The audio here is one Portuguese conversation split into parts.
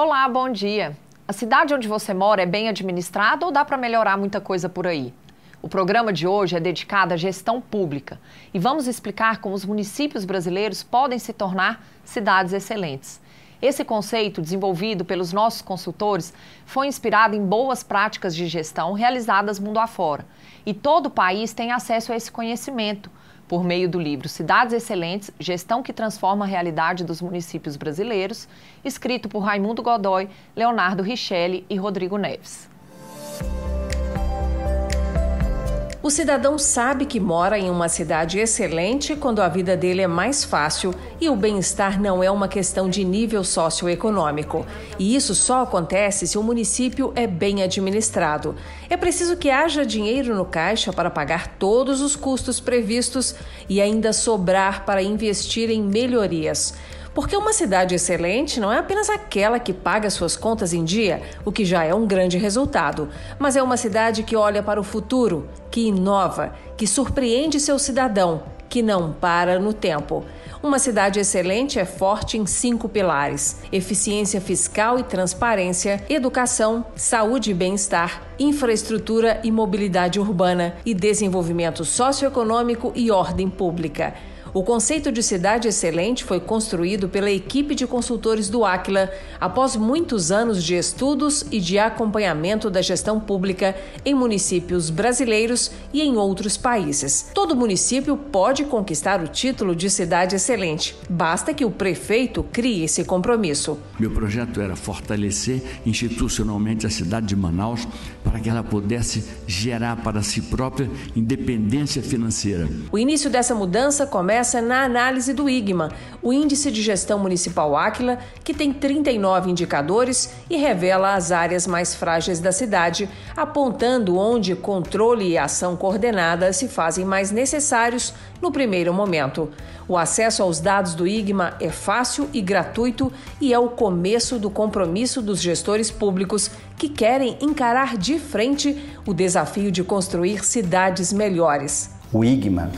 Olá, bom dia. A cidade onde você mora é bem administrada ou dá para melhorar muita coisa por aí? O programa de hoje é dedicado à gestão pública e vamos explicar como os municípios brasileiros podem se tornar cidades excelentes. Esse conceito, desenvolvido pelos nossos consultores, foi inspirado em boas práticas de gestão realizadas mundo afora. E todo o país tem acesso a esse conhecimento por meio do livro Cidades Excelentes Gestão que Transforma a Realidade dos Municípios Brasileiros, escrito por Raimundo Godoy, Leonardo Richelli e Rodrigo Neves. O cidadão sabe que mora em uma cidade excelente quando a vida dele é mais fácil e o bem-estar não é uma questão de nível socioeconômico. E isso só acontece se o município é bem administrado. É preciso que haja dinheiro no caixa para pagar todos os custos previstos e ainda sobrar para investir em melhorias. Porque uma cidade excelente não é apenas aquela que paga suas contas em dia, o que já é um grande resultado, mas é uma cidade que olha para o futuro, que inova, que surpreende seu cidadão, que não para no tempo. Uma cidade excelente é forte em cinco pilares: eficiência fiscal e transparência, educação, saúde e bem-estar, infraestrutura e mobilidade urbana e desenvolvimento socioeconômico e ordem pública. O conceito de cidade excelente foi construído pela equipe de consultores do Aquila após muitos anos de estudos e de acompanhamento da gestão pública em municípios brasileiros e em outros países. Todo município pode conquistar o título de cidade excelente, basta que o prefeito crie esse compromisso. Meu projeto era fortalecer institucionalmente a cidade de Manaus para que ela pudesse gerar para si própria independência financeira. O início dessa mudança começa começa na análise do IGMA, o Índice de Gestão Municipal Áquila, que tem 39 indicadores e revela as áreas mais frágeis da cidade, apontando onde controle e ação coordenada se fazem mais necessários no primeiro momento. O acesso aos dados do IGMA é fácil e gratuito e é o começo do compromisso dos gestores públicos que querem encarar de frente o desafio de construir cidades melhores. O IGMA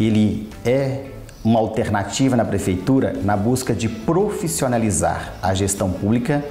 ele é uma alternativa na prefeitura na busca de profissionalizar a gestão pública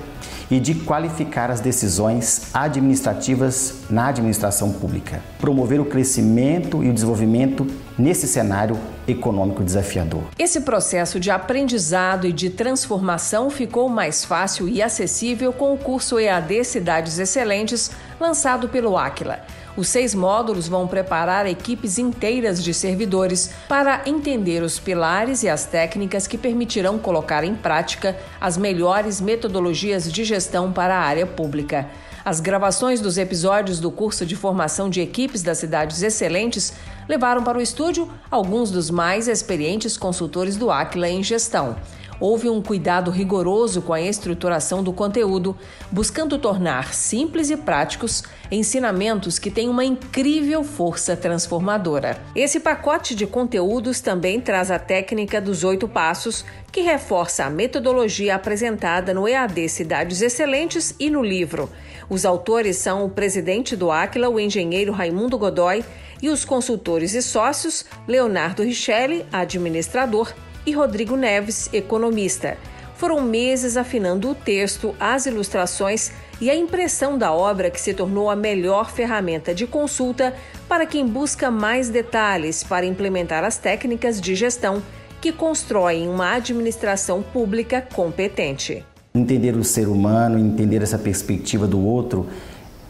e de qualificar as decisões administrativas na administração pública, promover o crescimento e o desenvolvimento nesse cenário econômico desafiador. Esse processo de aprendizado e de transformação ficou mais fácil e acessível com o curso EAD Cidades Excelentes, lançado pelo Aquila. Os seis módulos vão preparar equipes inteiras de servidores para entender os pilares e as técnicas que permitirão colocar em prática as melhores metodologias de gestão para a área pública. As gravações dos episódios do curso de formação de equipes das cidades excelentes levaram para o estúdio alguns dos mais experientes consultores do Aquila em gestão houve um cuidado rigoroso com a estruturação do conteúdo, buscando tornar simples e práticos ensinamentos que têm uma incrível força transformadora. Esse pacote de conteúdos também traz a técnica dos oito passos, que reforça a metodologia apresentada no EAD Cidades Excelentes e no livro. Os autores são o presidente do Aquila, o engenheiro Raimundo Godoy, e os consultores e sócios Leonardo Richelli, administrador, e Rodrigo Neves, economista. Foram meses afinando o texto, as ilustrações e a impressão da obra que se tornou a melhor ferramenta de consulta para quem busca mais detalhes para implementar as técnicas de gestão que constroem uma administração pública competente. Entender o ser humano, entender essa perspectiva do outro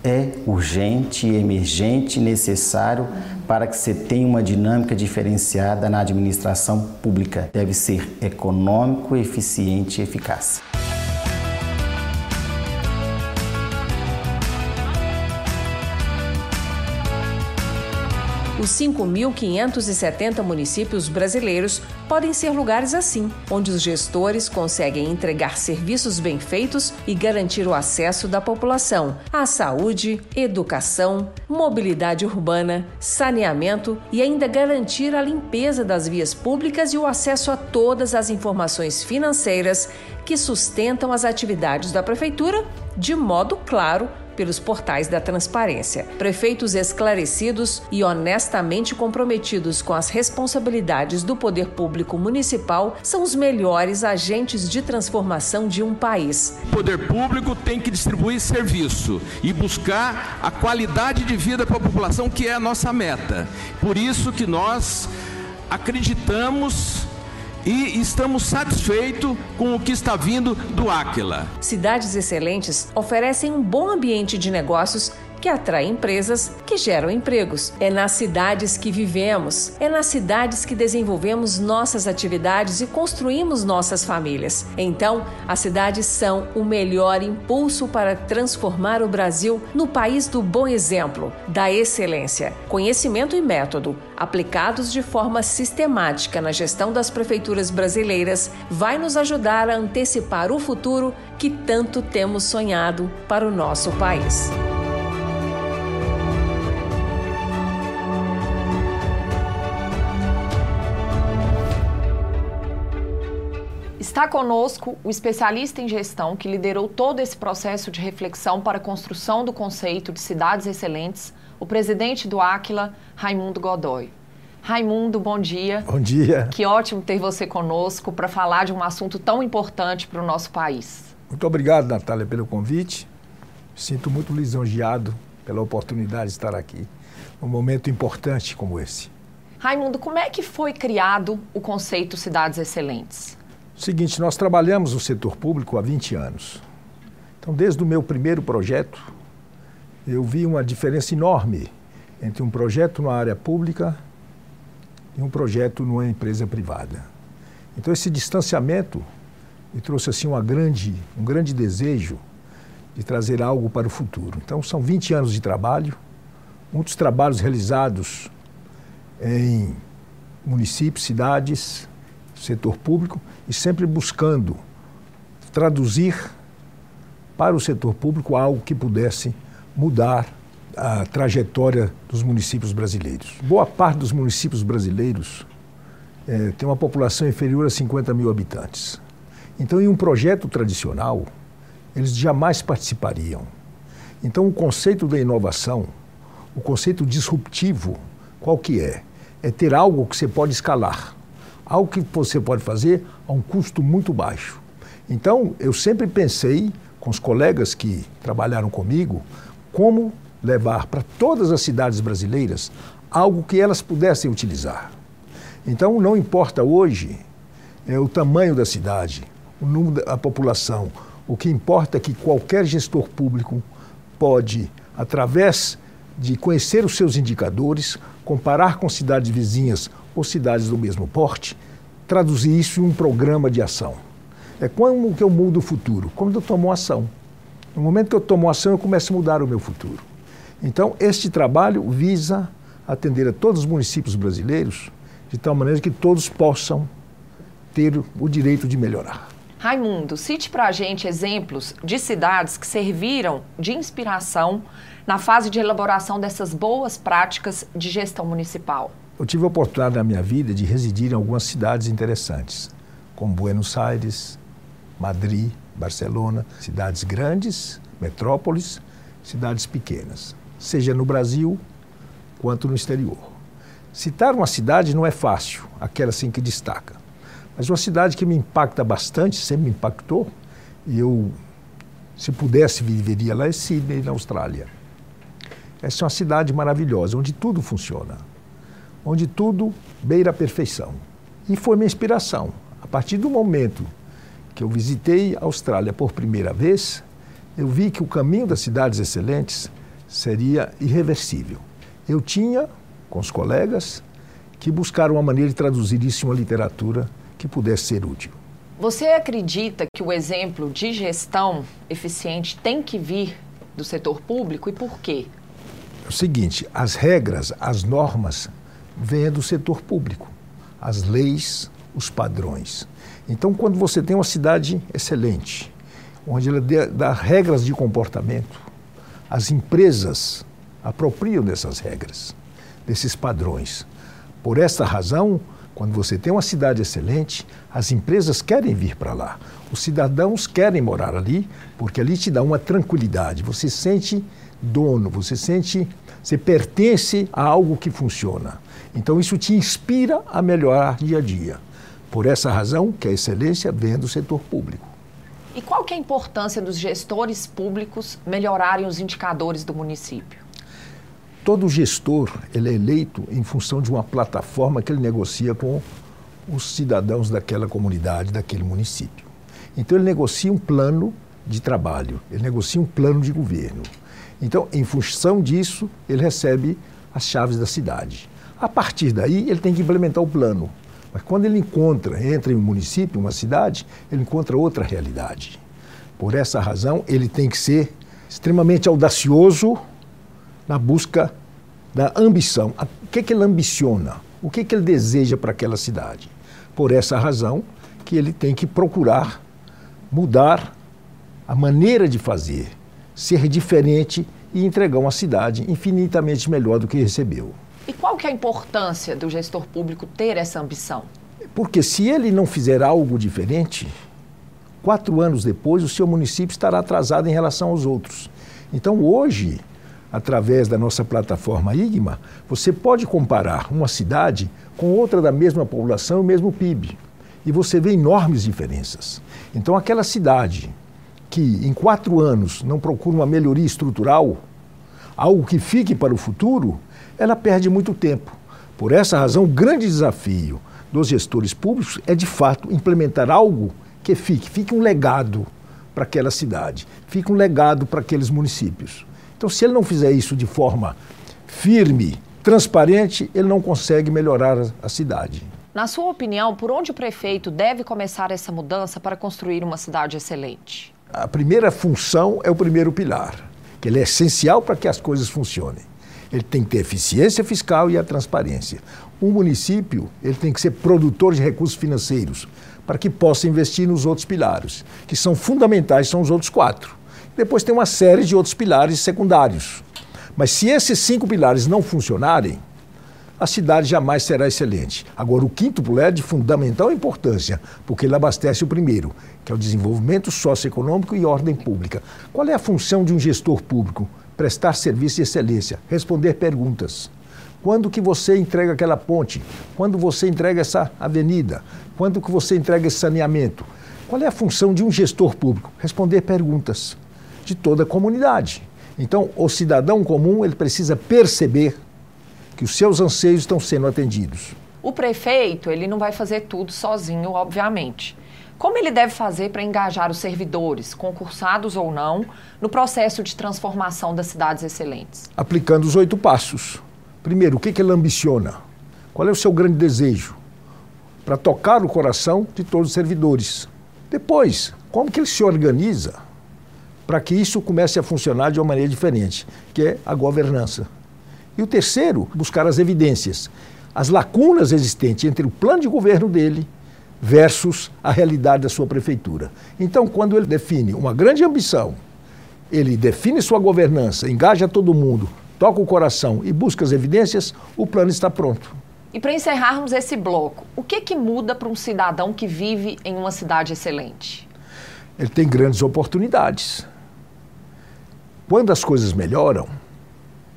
é urgente, emergente, necessário para que você tenha uma dinâmica diferenciada na administração pública. Deve ser econômico, eficiente e eficaz. Os 5.570 municípios brasileiros podem ser lugares assim, onde os gestores conseguem entregar serviços bem feitos e garantir o acesso da população à saúde, educação, mobilidade urbana, saneamento e ainda garantir a limpeza das vias públicas e o acesso a todas as informações financeiras que sustentam as atividades da prefeitura de modo claro pelos portais da transparência. Prefeitos esclarecidos e honestamente comprometidos com as responsabilidades do poder público municipal são os melhores agentes de transformação de um país. O poder público tem que distribuir serviço e buscar a qualidade de vida para a população, que é a nossa meta. Por isso que nós acreditamos e estamos satisfeitos com o que está vindo do Aquila. Cidades Excelentes oferecem um bom ambiente de negócios que atrai empresas que geram empregos. É nas cidades que vivemos, é nas cidades que desenvolvemos nossas atividades e construímos nossas famílias. Então, as cidades são o melhor impulso para transformar o Brasil no país do bom exemplo, da excelência. Conhecimento e método, aplicados de forma sistemática na gestão das prefeituras brasileiras, vai nos ajudar a antecipar o futuro que tanto temos sonhado para o nosso país. Está conosco o especialista em gestão que liderou todo esse processo de reflexão para a construção do conceito de cidades excelentes, o presidente do Aquila, Raimundo Godoy. Raimundo, bom dia. Bom dia. Que ótimo ter você conosco para falar de um assunto tão importante para o nosso país. Muito obrigado, Natália, pelo convite. Sinto muito lisonjeado pela oportunidade de estar aqui num momento importante como esse. Raimundo, como é que foi criado o conceito Cidades Excelentes? Seguinte, nós trabalhamos no setor público há 20 anos. Então, desde o meu primeiro projeto, eu vi uma diferença enorme entre um projeto na área pública e um projeto numa empresa privada. Então, esse distanciamento me trouxe assim uma grande, um grande desejo de trazer algo para o futuro. Então, são 20 anos de trabalho, muitos trabalhos realizados em municípios, cidades, setor público e sempre buscando traduzir para o setor público algo que pudesse mudar a trajetória dos municípios brasileiros. Boa parte dos municípios brasileiros é, tem uma população inferior a 50 mil habitantes. Então, em um projeto tradicional, eles jamais participariam. Então, o conceito da inovação, o conceito disruptivo, qual que é? É ter algo que você pode escalar algo que você pode fazer a um custo muito baixo. Então, eu sempre pensei com os colegas que trabalharam comigo como levar para todas as cidades brasileiras algo que elas pudessem utilizar. Então, não importa hoje é, o tamanho da cidade, o número da população, o que importa é que qualquer gestor público pode, através de conhecer os seus indicadores, comparar com cidades vizinhas ou cidades do mesmo porte, traduzir isso em um programa de ação. É como que eu mudo o futuro? Quando eu tomo ação. No momento que eu tomo ação, eu começo a mudar o meu futuro. Então, este trabalho visa atender a todos os municípios brasileiros de tal maneira que todos possam ter o direito de melhorar. Raimundo, cite para a gente exemplos de cidades que serviram de inspiração na fase de elaboração dessas boas práticas de gestão municipal. Eu tive a oportunidade na minha vida de residir em algumas cidades interessantes, como Buenos Aires, Madrid, Barcelona, cidades grandes, metrópoles, cidades pequenas, seja no Brasil quanto no exterior. Citar uma cidade não é fácil, aquela assim que destaca. Mas uma cidade que me impacta bastante, sempre me impactou, e eu, se pudesse, viveria lá, é Sydney, na Austrália. Essa é uma cidade maravilhosa, onde tudo funciona onde tudo beira a perfeição. E foi minha inspiração. A partir do momento que eu visitei a Austrália por primeira vez, eu vi que o caminho das cidades excelentes seria irreversível. Eu tinha, com os colegas, que buscar uma maneira de traduzir isso em uma literatura que pudesse ser útil. Você acredita que o exemplo de gestão eficiente tem que vir do setor público e por quê? É o seguinte, as regras, as normas venha do setor público, as leis, os padrões. Então, quando você tem uma cidade excelente, onde ela dá regras de comportamento, as empresas apropriam dessas regras, desses padrões. Por esta razão, quando você tem uma cidade excelente, as empresas querem vir para lá. Os cidadãos querem morar ali porque ali te dá uma tranquilidade. Você sente dono, você sente, você pertence a algo que funciona. Então isso te inspira a melhorar dia a dia. Por essa razão que a excelência vem do setor público. E qual que é a importância dos gestores públicos melhorarem os indicadores do município? Todo gestor ele é eleito em função de uma plataforma que ele negocia com os cidadãos daquela comunidade, daquele município. Então ele negocia um plano de trabalho, ele negocia um plano de governo. Então, em função disso, ele recebe as chaves da cidade. A partir daí, ele tem que implementar o plano. Mas quando ele encontra, entra em um município, uma cidade, ele encontra outra realidade. Por essa razão, ele tem que ser extremamente audacioso na busca da ambição. O que, é que ele ambiciona? O que, é que ele deseja para aquela cidade? Por essa razão que ele tem que procurar mudar a maneira de fazer, ser diferente e entregar uma cidade infinitamente melhor do que recebeu. E qual que é a importância do gestor público ter essa ambição? Porque se ele não fizer algo diferente, quatro anos depois o seu município estará atrasado em relação aos outros. Então hoje, através da nossa plataforma IGMA, você pode comparar uma cidade com outra da mesma população e mesmo PIB. E você vê enormes diferenças. Então aquela cidade que em quatro anos não procura uma melhoria estrutural, algo que fique para o futuro, ela perde muito tempo. Por essa razão, o grande desafio dos gestores públicos é, de fato, implementar algo que fique, fique um legado para aquela cidade, fique um legado para aqueles municípios. Então, se ele não fizer isso de forma firme, transparente, ele não consegue melhorar a cidade. Na sua opinião, por onde o prefeito deve começar essa mudança para construir uma cidade excelente? A primeira função é o primeiro pilar, que ele é essencial para que as coisas funcionem. Ele tem que ter eficiência fiscal e a transparência. Um município ele tem que ser produtor de recursos financeiros para que possa investir nos outros pilares, que são fundamentais, são os outros quatro. Depois tem uma série de outros pilares secundários. Mas se esses cinco pilares não funcionarem, a cidade jamais será excelente. Agora, o quinto pilar é de fundamental importância, porque ele abastece o primeiro, que é o desenvolvimento socioeconômico e ordem pública. Qual é a função de um gestor público? prestar serviço de excelência, responder perguntas. Quando que você entrega aquela ponte? Quando você entrega essa avenida? Quando que você entrega esse saneamento? Qual é a função de um gestor público? Responder perguntas de toda a comunidade. Então, o cidadão comum, ele precisa perceber que os seus anseios estão sendo atendidos. O prefeito, ele não vai fazer tudo sozinho, obviamente. Como ele deve fazer para engajar os servidores, concursados ou não, no processo de transformação das cidades excelentes? Aplicando os oito passos. Primeiro, o que, que ele ambiciona? Qual é o seu grande desejo? Para tocar o coração de todos os servidores. Depois, como que ele se organiza para que isso comece a funcionar de uma maneira diferente, que é a governança. E o terceiro, buscar as evidências, as lacunas existentes entre o plano de governo dele versus a realidade da sua prefeitura. Então, quando ele define uma grande ambição, ele define sua governança, engaja todo mundo, toca o coração e busca as evidências, o plano está pronto. E para encerrarmos esse bloco, o que, que muda para um cidadão que vive em uma cidade excelente? Ele tem grandes oportunidades. Quando as coisas melhoram,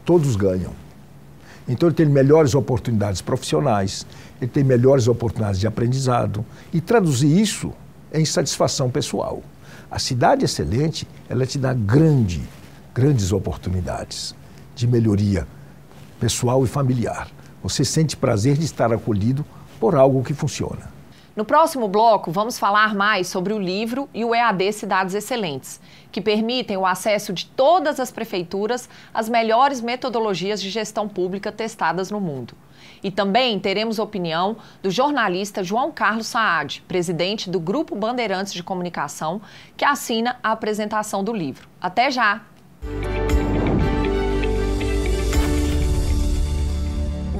todos ganham. Então ele tem melhores oportunidades profissionais, ele tem melhores oportunidades de aprendizado e traduzir isso em satisfação pessoal. A cidade excelente, ela te dá grande, grandes oportunidades de melhoria pessoal e familiar. Você sente prazer de estar acolhido por algo que funciona. No próximo bloco, vamos falar mais sobre o livro e o EAD Cidades Excelentes, que permitem o acesso de todas as prefeituras às melhores metodologias de gestão pública testadas no mundo. E também teremos opinião do jornalista João Carlos Saad, presidente do Grupo Bandeirantes de Comunicação, que assina a apresentação do livro. Até já!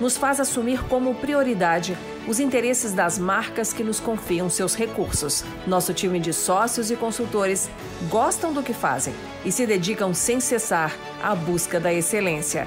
nos faz assumir como prioridade os interesses das marcas que nos confiam seus recursos. Nosso time de sócios e consultores gostam do que fazem e se dedicam sem cessar à busca da excelência.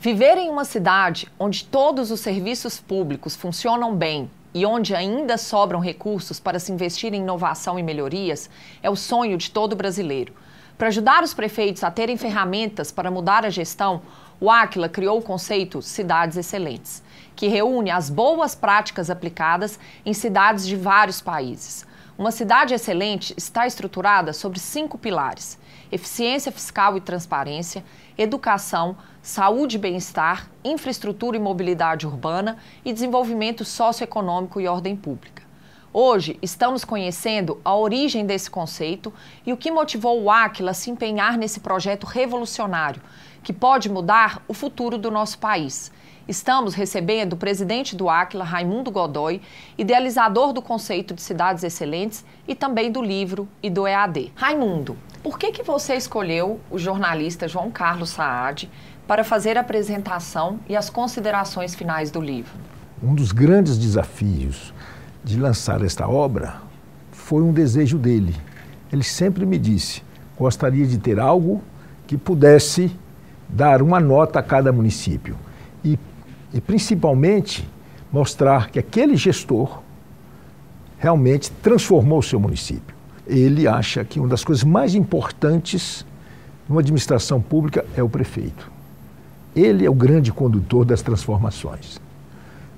Viver em uma cidade onde todos os serviços públicos funcionam bem e onde ainda sobram recursos para se investir em inovação e melhorias é o sonho de todo brasileiro. Para ajudar os prefeitos a terem ferramentas para mudar a gestão, o Aquila criou o conceito Cidades Excelentes, que reúne as boas práticas aplicadas em cidades de vários países. Uma cidade excelente está estruturada sobre cinco pilares: eficiência fiscal e transparência, educação, saúde e bem-estar, infraestrutura e mobilidade urbana e desenvolvimento socioeconômico e ordem pública. Hoje, estamos conhecendo a origem desse conceito e o que motivou o Aquila a se empenhar nesse projeto revolucionário, que pode mudar o futuro do nosso país. Estamos recebendo o presidente do Aquila, Raimundo Godoy, idealizador do conceito de cidades excelentes e também do livro e do EAD. Raimundo, por que, que você escolheu o jornalista João Carlos Saad para fazer a apresentação e as considerações finais do livro. Um dos grandes desafios de lançar esta obra foi um desejo dele. Ele sempre me disse: gostaria de ter algo que pudesse dar uma nota a cada município e, e principalmente mostrar que aquele gestor realmente transformou o seu município. Ele acha que uma das coisas mais importantes numa administração pública é o prefeito. Ele é o grande condutor das transformações.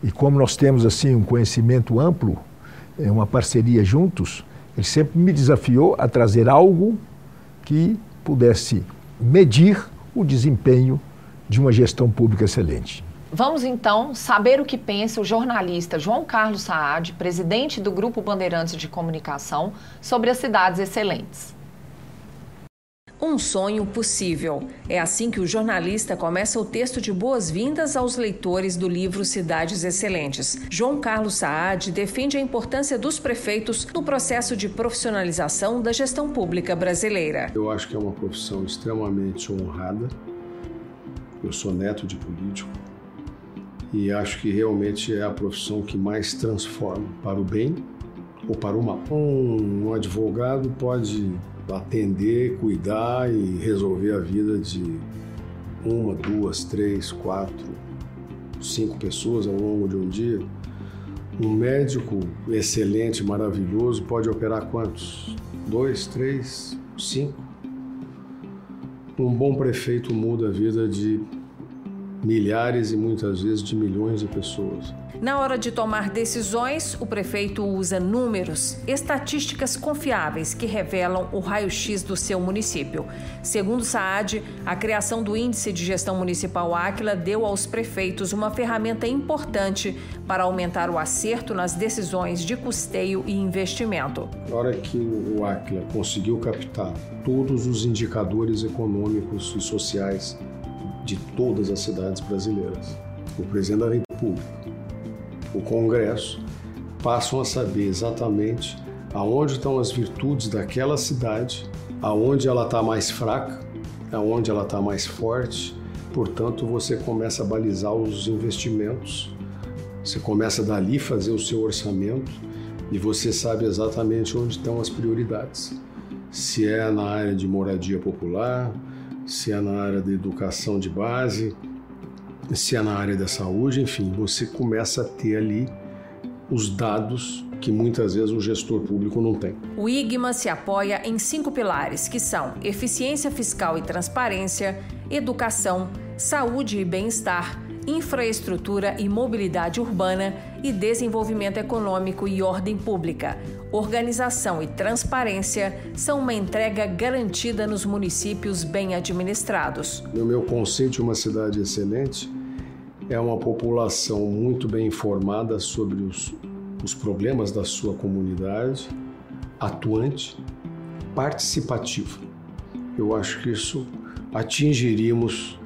E como nós temos assim um conhecimento amplo, é uma parceria juntos, ele sempre me desafiou a trazer algo que pudesse medir o desempenho de uma gestão pública excelente. Vamos então saber o que pensa o jornalista João Carlos Saad, presidente do Grupo Bandeirantes de Comunicação, sobre as cidades excelentes. Um sonho possível. É assim que o jornalista começa o texto de boas-vindas aos leitores do livro Cidades Excelentes. João Carlos Saad defende a importância dos prefeitos no processo de profissionalização da gestão pública brasileira. Eu acho que é uma profissão extremamente honrada. Eu sou neto de político e acho que realmente é a profissão que mais transforma para o bem ou para o mal. Um, advogado pode atender, cuidar e resolver a vida de uma, duas, três, quatro, cinco pessoas ao longo de um dia. Um médico excelente, maravilhoso, pode operar quantos? Dois, três, cinco? Um bom prefeito muda a vida de milhares e muitas vezes de milhões de pessoas. Na hora de tomar decisões, o prefeito usa números, estatísticas confiáveis que revelam o raio-x do seu município. Segundo Saad, a criação do Índice de Gestão Municipal Áquila deu aos prefeitos uma ferramenta importante para aumentar o acerto nas decisões de custeio e investimento. Na hora que o Áquila conseguiu captar todos os indicadores econômicos e sociais de todas as cidades brasileiras, o presidente da República o Congresso, passam a saber exatamente aonde estão as virtudes daquela cidade, aonde ela está mais fraca, aonde ela está mais forte. Portanto, você começa a balizar os investimentos, você começa dali fazer o seu orçamento e você sabe exatamente onde estão as prioridades. Se é na área de moradia popular, se é na área da educação de base, se é na área da saúde, enfim, você começa a ter ali os dados que muitas vezes o gestor público não tem. O IGMA se apoia em cinco pilares, que são eficiência fiscal e transparência, educação, saúde e bem-estar, infraestrutura e mobilidade urbana e desenvolvimento econômico e ordem pública. Organização e transparência são uma entrega garantida nos municípios bem administrados. No meu conceito de uma cidade excelente, é uma população muito bem informada sobre os, os problemas da sua comunidade, atuante, participativa. Eu acho que isso atingiríamos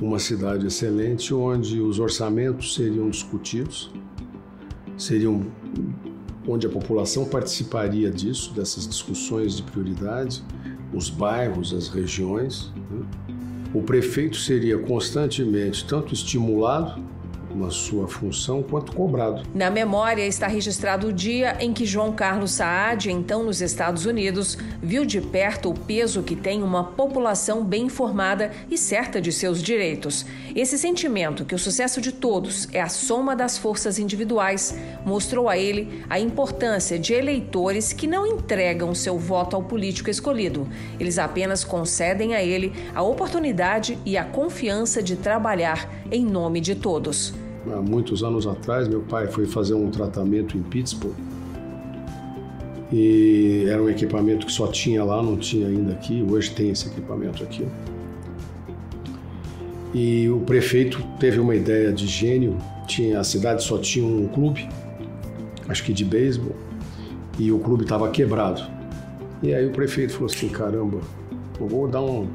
uma cidade excelente onde os orçamentos seriam discutidos, seriam onde a população participaria disso, dessas discussões de prioridade, os bairros, as regiões. Né? O prefeito seria constantemente tanto estimulado na sua função quanto cobrado. Na memória está registrado o dia em que João Carlos Saad, então nos Estados Unidos, viu de perto o peso que tem uma população bem informada e certa de seus direitos. Esse sentimento que o sucesso de todos é a soma das forças individuais mostrou a ele a importância de eleitores que não entregam seu voto ao político escolhido. Eles apenas concedem a ele a oportunidade e a confiança de trabalhar em nome de todos há muitos anos atrás, meu pai foi fazer um tratamento em Pittsburgh. E era um equipamento que só tinha lá, não tinha ainda aqui. Hoje tem esse equipamento aqui. E o prefeito teve uma ideia de gênio. Tinha, a cidade só tinha um clube, acho que de beisebol, e o clube estava quebrado. E aí o prefeito falou assim: caramba, eu vou dar um,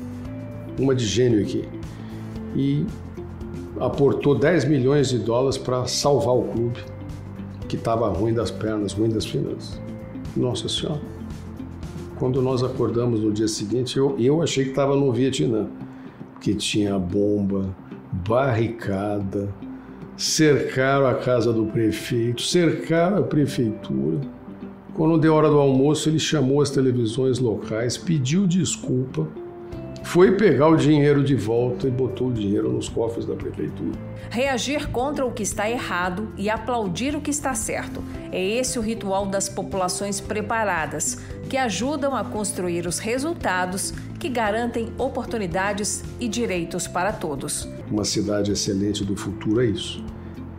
uma de gênio aqui. E aportou 10 milhões de dólares para salvar o clube, que estava ruim das pernas, ruim das finanças. Nossa Senhora. Quando nós acordamos no dia seguinte, eu, eu achei que estava no Vietnã, que tinha bomba, barricada, cercaram a casa do prefeito, cercaram a prefeitura. Quando deu hora do almoço, ele chamou as televisões locais, pediu desculpa foi pegar o dinheiro de volta e botou o dinheiro nos cofres da prefeitura. Reagir contra o que está errado e aplaudir o que está certo. É esse o ritual das populações preparadas, que ajudam a construir os resultados que garantem oportunidades e direitos para todos. Uma cidade excelente do futuro é isso: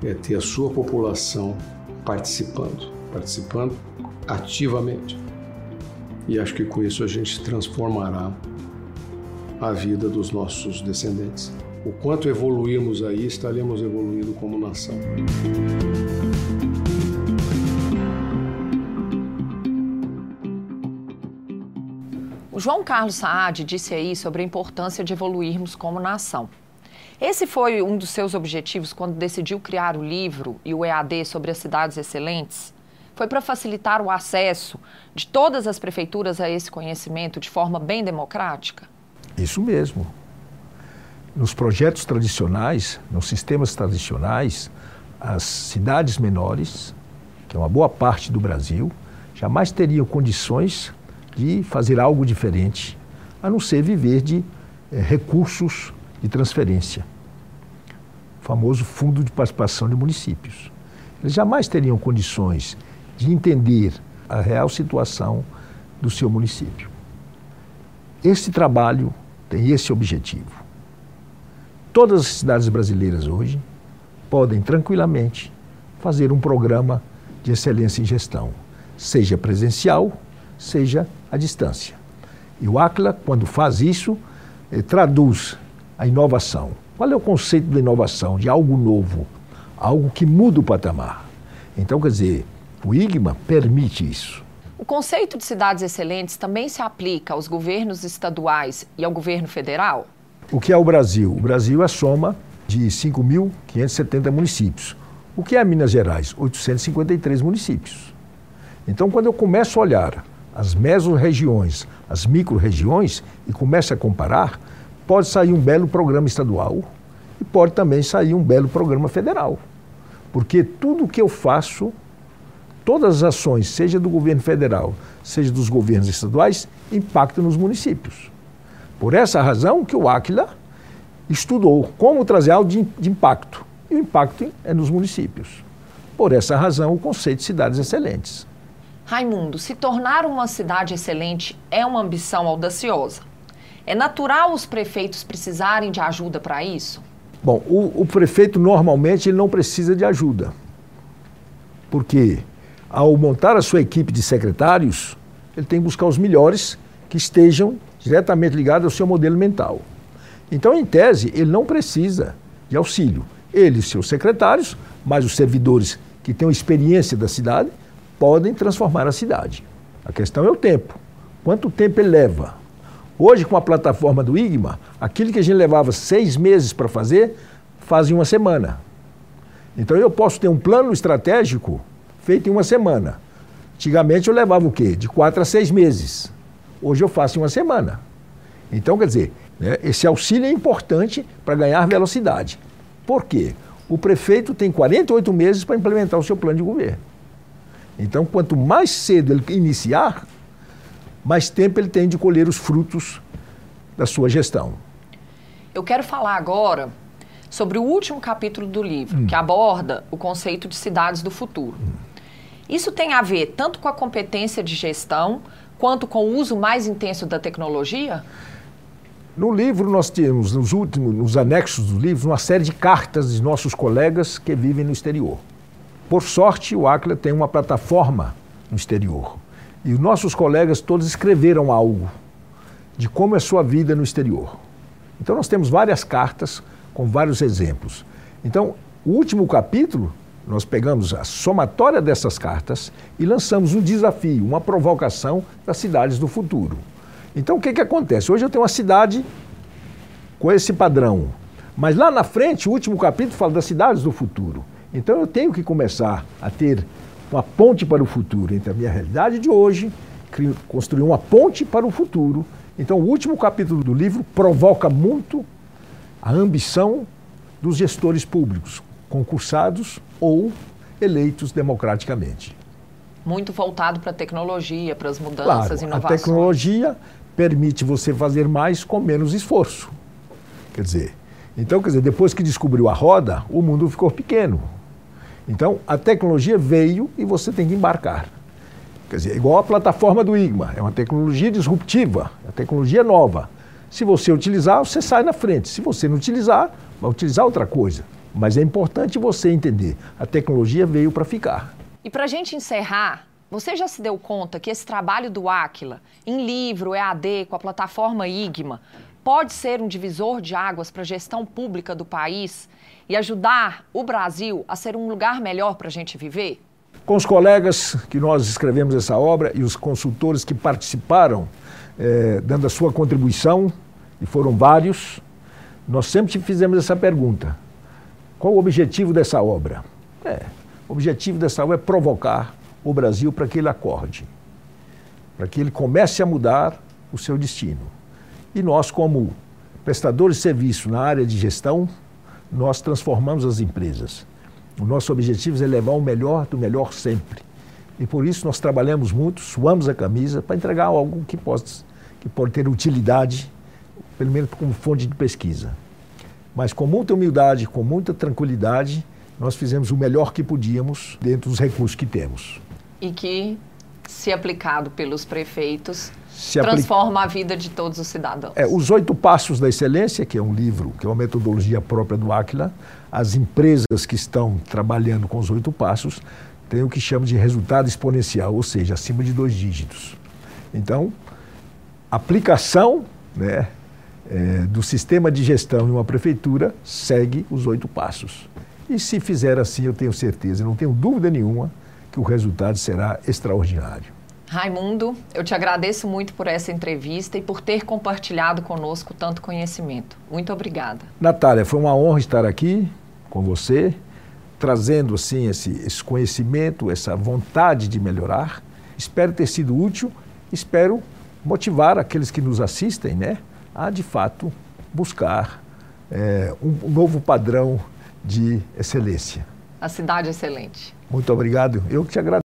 é ter a sua população participando, participando ativamente. E acho que com isso a gente transformará a vida dos nossos descendentes. O quanto evoluirmos aí, estaremos evoluindo como nação. O João Carlos Saad disse aí sobre a importância de evoluirmos como nação. Esse foi um dos seus objetivos quando decidiu criar o livro e o EAD sobre as cidades excelentes? Foi para facilitar o acesso de todas as prefeituras a esse conhecimento de forma bem democrática? Isso mesmo. Nos projetos tradicionais, nos sistemas tradicionais, as cidades menores, que é uma boa parte do Brasil, jamais teriam condições de fazer algo diferente, a não ser viver de é, recursos de transferência, o famoso Fundo de Participação de Municípios. Eles jamais teriam condições de entender a real situação do seu município. Esse trabalho tem esse objetivo. Todas as cidades brasileiras hoje podem tranquilamente fazer um programa de excelência em gestão, seja presencial, seja à distância. E o ACLA, quando faz isso, eh, traduz a inovação. Qual é o conceito da inovação? De algo novo, algo que muda o patamar. Então, quer dizer, o IGMA permite isso. Conceito de cidades excelentes também se aplica aos governos estaduais e ao governo federal? O que é o Brasil? O Brasil é a soma de 5.570 municípios. O que é Minas Gerais? 853 municípios. Então, quando eu começo a olhar as mesorregiões, as micro-regiões e começo a comparar, pode sair um belo programa estadual e pode também sair um belo programa federal. Porque tudo que eu faço todas as ações, seja do governo federal, seja dos governos estaduais, impactam nos municípios. Por essa razão que o Aquila estudou como trazer algo de, de impacto. E o impacto é nos municípios. Por essa razão, o conceito de cidades excelentes. Raimundo, se tornar uma cidade excelente é uma ambição audaciosa. É natural os prefeitos precisarem de ajuda para isso? Bom, o, o, prefeito normalmente ele não precisa de ajuda. Porque ao montar a sua equipe de secretários, ele tem que buscar os melhores que estejam diretamente ligados ao seu modelo mental. Então, em tese, ele não precisa de auxílio. Ele e seus secretários, mais os servidores que têm experiência da cidade, podem transformar a cidade. A questão é o tempo. Quanto tempo ele leva? Hoje, com a plataforma do IGMA, aquilo que a gente levava seis meses para fazer, faz em uma semana. Então eu posso ter um plano estratégico feito em uma semana. Antigamente eu levava o quê? De quatro a seis meses. Hoje eu faço em uma semana. Então, quer dizer, né, esse auxílio é importante para ganhar velocidade. Por quê? O prefeito tem 48 meses para implementar o seu plano de governo. Então, quanto mais cedo ele iniciar, mais tempo ele tem de colher os frutos da sua gestão. Eu quero falar agora sobre o último capítulo do livro, hum. que aborda o conceito de cidades do futuro. Hum. Isso tem a ver tanto com a competência de gestão quanto com o uso mais intenso da tecnologia? No livro nós temos, nos últimos, nos anexos do livro, uma série de cartas de nossos colegas que vivem no exterior. Por sorte, o Acla tem uma plataforma no exterior. E os nossos colegas todos escreveram algo de como é a sua vida no exterior. Então nós temos várias cartas com vários exemplos. Então, o último capítulo, nós pegamos a somatória dessas cartas e lançamos um desafio, uma provocação das cidades do futuro. Então o que, que acontece? Hoje eu tenho uma cidade com esse padrão, mas lá na frente, o último capítulo fala das cidades do futuro. Então eu tenho que começar a ter uma ponte para o futuro entre a minha realidade de hoje, construir uma ponte para o futuro. Então o último capítulo do livro provoca muito a ambição dos gestores públicos, concursados ou eleitos democraticamente. Muito voltado para a tecnologia, para as mudanças, claro, inovações. A tecnologia permite você fazer mais com menos esforço. Quer dizer, então, quer dizer, depois que descobriu a roda, o mundo ficou pequeno. Então, a tecnologia veio e você tem que embarcar. Quer dizer, igual a plataforma do IGMA, é uma tecnologia disruptiva, é uma tecnologia nova. Se você utilizar, você sai na frente. Se você não utilizar, vai utilizar outra coisa. Mas é importante você entender, a tecnologia veio para ficar. E para a gente encerrar, você já se deu conta que esse trabalho do Aquila, em livro, EAD, com a plataforma IGMA, pode ser um divisor de águas para a gestão pública do país e ajudar o Brasil a ser um lugar melhor para a gente viver? Com os colegas que nós escrevemos essa obra e os consultores que participaram, eh, dando a sua contribuição, e foram vários, nós sempre fizemos essa pergunta: qual o objetivo dessa obra? É, o objetivo dessa obra é provocar o Brasil para que ele acorde, para que ele comece a mudar o seu destino. E nós, como prestadores de serviço na área de gestão, nós transformamos as empresas. O nosso objetivo é levar o melhor do melhor sempre. E por isso nós trabalhamos muito, suamos a camisa para entregar algo que possa que pode ter utilidade, pelo menos como fonte de pesquisa. Mas com muita humildade, com muita tranquilidade, nós fizemos o melhor que podíamos dentro dos recursos que temos e que, se aplicado pelos prefeitos, se transforma a vida de todos os cidadãos. É, os Oito Passos da Excelência, que é um livro, que é uma metodologia própria do Aquila, as empresas que estão trabalhando com os Oito Passos têm o que chama de resultado exponencial, ou seja, acima de dois dígitos. Então, aplicação né, é, do sistema de gestão em uma prefeitura segue os oito passos. E se fizer assim, eu tenho certeza, não tenho dúvida nenhuma, que o resultado será extraordinário. Raimundo, eu te agradeço muito por essa entrevista e por ter compartilhado conosco tanto conhecimento. Muito obrigada. Natália, foi uma honra estar aqui com você, trazendo assim esse, esse conhecimento, essa vontade de melhorar. Espero ter sido útil, espero motivar aqueles que nos assistem, né, a de fato buscar é, um, um novo padrão de excelência. A cidade excelente. Muito obrigado. Eu que te agradeço.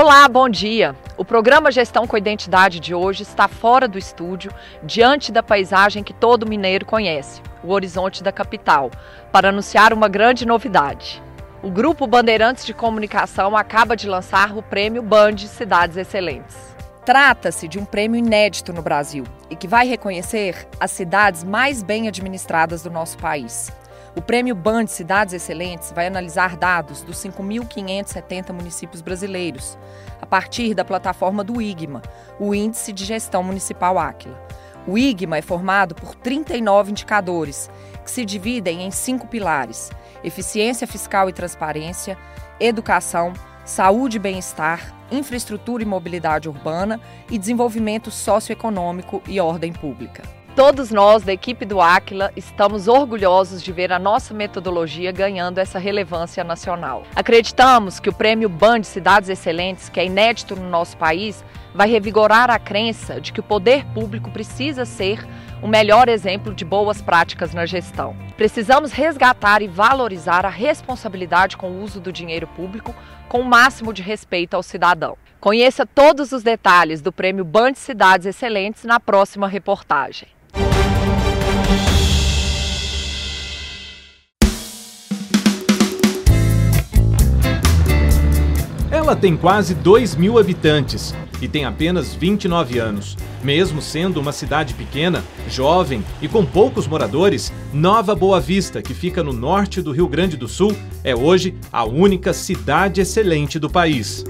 Olá, bom dia. O programa Gestão com Identidade de hoje está fora do estúdio, diante da paisagem que todo mineiro conhece, o horizonte da capital, para anunciar uma grande novidade. O Grupo Bandeirantes de Comunicação acaba de lançar o prêmio Band Cidades Excelentes. Trata-se de um prêmio inédito no Brasil e que vai reconhecer as cidades mais bem administradas do nosso país. O prêmio Band Cidades Excelentes vai analisar dados dos 5.570 municípios brasileiros, a partir da plataforma do IGMA, o Índice de Gestão Municipal Áquila. O IGMA é formado por 39 indicadores, que se dividem em cinco pilares: eficiência fiscal e transparência, educação, saúde e bem-estar, infraestrutura e mobilidade urbana e desenvolvimento socioeconômico e ordem pública. Todos nós da equipe do Aquila estamos orgulhosos de ver a nossa metodologia ganhando essa relevância nacional. Acreditamos que o prêmio Band Cidades Excelentes, que é inédito no nosso país, vai revigorar a crença de que o poder público precisa ser o melhor exemplo de boas práticas na gestão. Precisamos resgatar e valorizar a responsabilidade com o uso do dinheiro público com o máximo de respeito ao cidadão. Conheça todos os detalhes do prêmio Band Cidades Excelentes na próxima reportagem. Ela tem quase 2 mil habitantes e tem apenas 29 anos. Mesmo sendo uma cidade pequena, jovem e com poucos moradores, Nova Boa Vista, que fica no norte do Rio Grande do Sul, é hoje a única cidade excelente do país.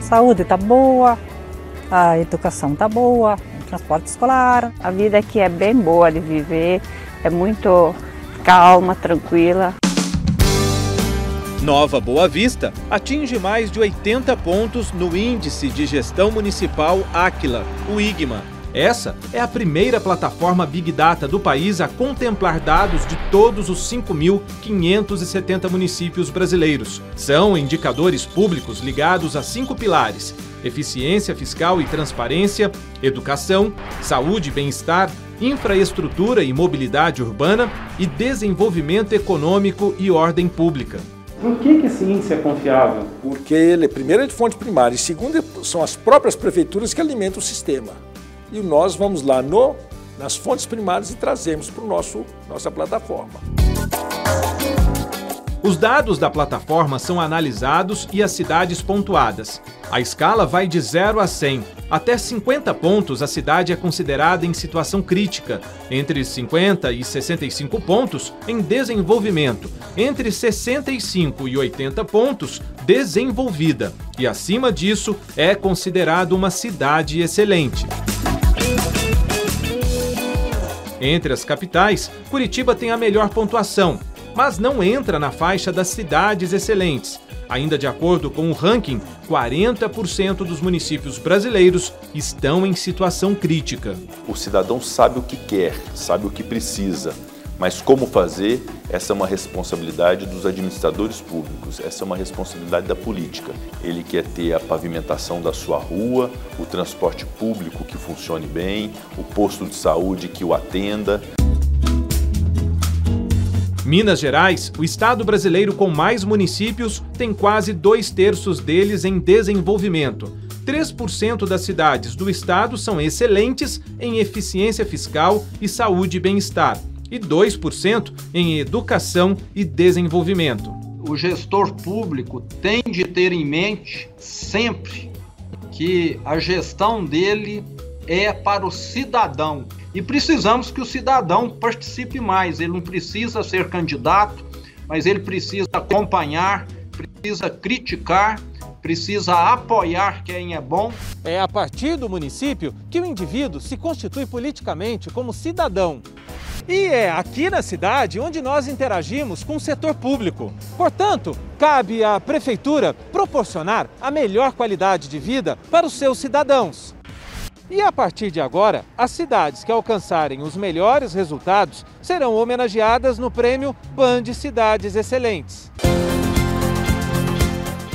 Saúde está boa, a educação está boa, o transporte escolar. A vida aqui é bem boa de viver, é muito calma, tranquila. Nova Boa Vista atinge mais de 80 pontos no Índice de Gestão Municipal Aquila, o IGMA. Essa é a primeira plataforma Big Data do país a contemplar dados de todos os 5.570 municípios brasileiros. São indicadores públicos ligados a cinco pilares: eficiência fiscal e transparência, educação, saúde e bem-estar, infraestrutura e mobilidade urbana e desenvolvimento econômico e ordem pública. Por que, que esse índice é confiável? Porque ele, primeiro, é de fonte primária e, segundo, são as próprias prefeituras que alimentam o sistema. E nós vamos lá no, nas fontes primárias e trazemos para a nossa plataforma. Os dados da plataforma são analisados e as cidades pontuadas. A escala vai de 0 a 100. Até 50 pontos, a cidade é considerada em situação crítica. Entre 50 e 65 pontos, em desenvolvimento. Entre 65 e 80 pontos, desenvolvida. E acima disso, é considerado uma cidade excelente. Entre as capitais, Curitiba tem a melhor pontuação, mas não entra na faixa das cidades excelentes. Ainda de acordo com o ranking, 40% dos municípios brasileiros estão em situação crítica. O cidadão sabe o que quer, sabe o que precisa, mas como fazer, essa é uma responsabilidade dos administradores públicos, essa é uma responsabilidade da política. Ele quer ter a pavimentação da sua rua, o transporte público que funcione bem, o posto de saúde que o atenda. Minas Gerais, o estado brasileiro com mais municípios, tem quase dois terços deles em desenvolvimento. 3% das cidades do estado são excelentes em eficiência fiscal e saúde e bem-estar, e 2% em educação e desenvolvimento. O gestor público tem de ter em mente sempre que a gestão dele é para o cidadão e precisamos que o cidadão participe mais. Ele não precisa ser candidato, mas ele precisa acompanhar, precisa criticar, precisa apoiar quem é bom. É a partir do município que o indivíduo se constitui politicamente como cidadão. E é aqui na cidade onde nós interagimos com o setor público. Portanto, cabe à prefeitura proporcionar a melhor qualidade de vida para os seus cidadãos. E a partir de agora, as cidades que alcançarem os melhores resultados serão homenageadas no prêmio Band Cidades Excelentes.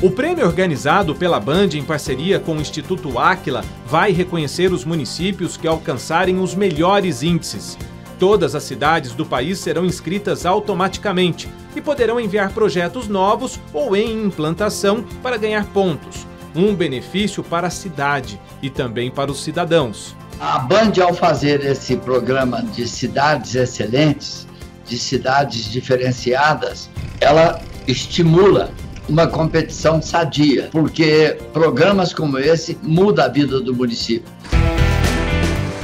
O prêmio organizado pela Band em parceria com o Instituto Áquila vai reconhecer os municípios que alcançarem os melhores índices. Todas as cidades do país serão inscritas automaticamente e poderão enviar projetos novos ou em implantação para ganhar pontos. Um benefício para a cidade e também para os cidadãos. A Band, ao fazer esse programa de cidades excelentes, de cidades diferenciadas, ela estimula uma competição sadia, porque programas como esse mudam a vida do município.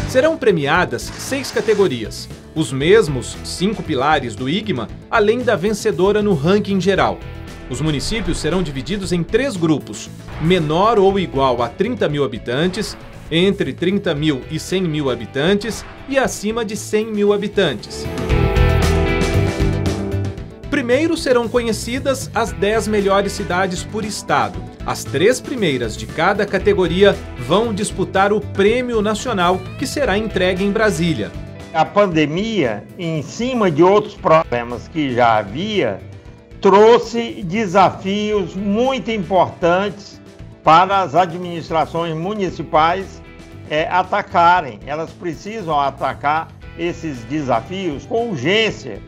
Serão premiadas seis categorias, os mesmos cinco pilares do IGMA, além da vencedora no ranking geral. Os municípios serão divididos em três grupos: menor ou igual a 30 mil habitantes, entre 30 mil e 100 mil habitantes e acima de 100 mil habitantes. Primeiro serão conhecidas as 10 melhores cidades por estado. As três primeiras de cada categoria vão disputar o Prêmio Nacional, que será entregue em Brasília. A pandemia, em cima de outros problemas que já havia, trouxe desafios muito importantes para as administrações municipais é, atacarem. Elas precisam atacar esses desafios com urgência.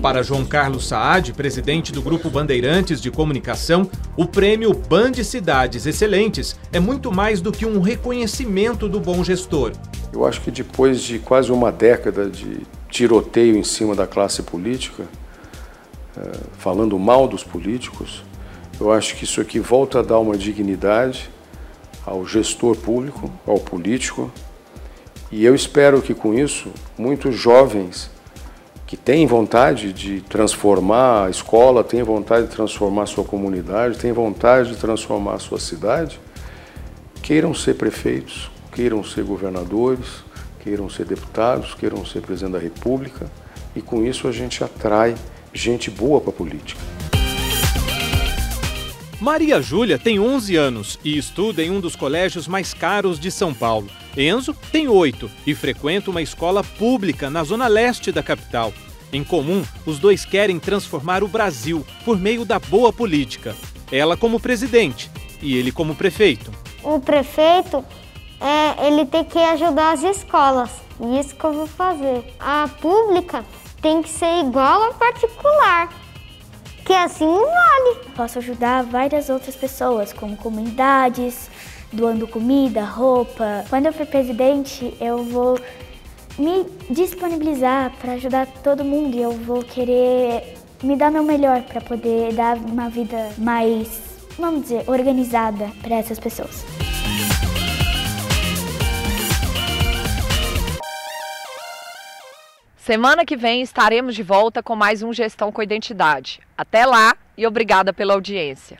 Para João Carlos Saad, presidente do Grupo Bandeirantes de Comunicação, o prêmio Band Cidades Excelentes é muito mais do que um reconhecimento do bom gestor. Eu acho que depois de quase uma década de tiroteio em cima da classe política, eh, falando mal dos políticos, eu acho que isso aqui volta a dar uma dignidade ao gestor público, ao político, e eu espero que com isso muitos jovens que têm vontade de transformar a escola, têm vontade de transformar a sua comunidade, têm vontade de transformar a sua cidade, queiram ser prefeitos, queiram ser governadores, queiram ser deputados, queiram ser presidente da República, e com isso a gente atrai gente boa para a política. Maria Júlia tem 11 anos e estuda em um dos colégios mais caros de São Paulo. Enzo tem oito e frequenta uma escola pública na zona leste da capital. Em comum, os dois querem transformar o Brasil por meio da boa política. Ela como presidente e ele como prefeito. O prefeito, é, ele tem que ajudar as escolas. E isso que eu vou fazer. A pública tem que ser igual à particular. Que assim não vale. Posso ajudar várias outras pessoas, como comunidades, doando comida, roupa. Quando eu for presidente, eu vou me disponibilizar para ajudar todo mundo e eu vou querer me dar meu melhor para poder dar uma vida mais, vamos dizer, organizada para essas pessoas. Semana que vem estaremos de volta com mais um Gestão com Identidade. Até lá e obrigada pela audiência.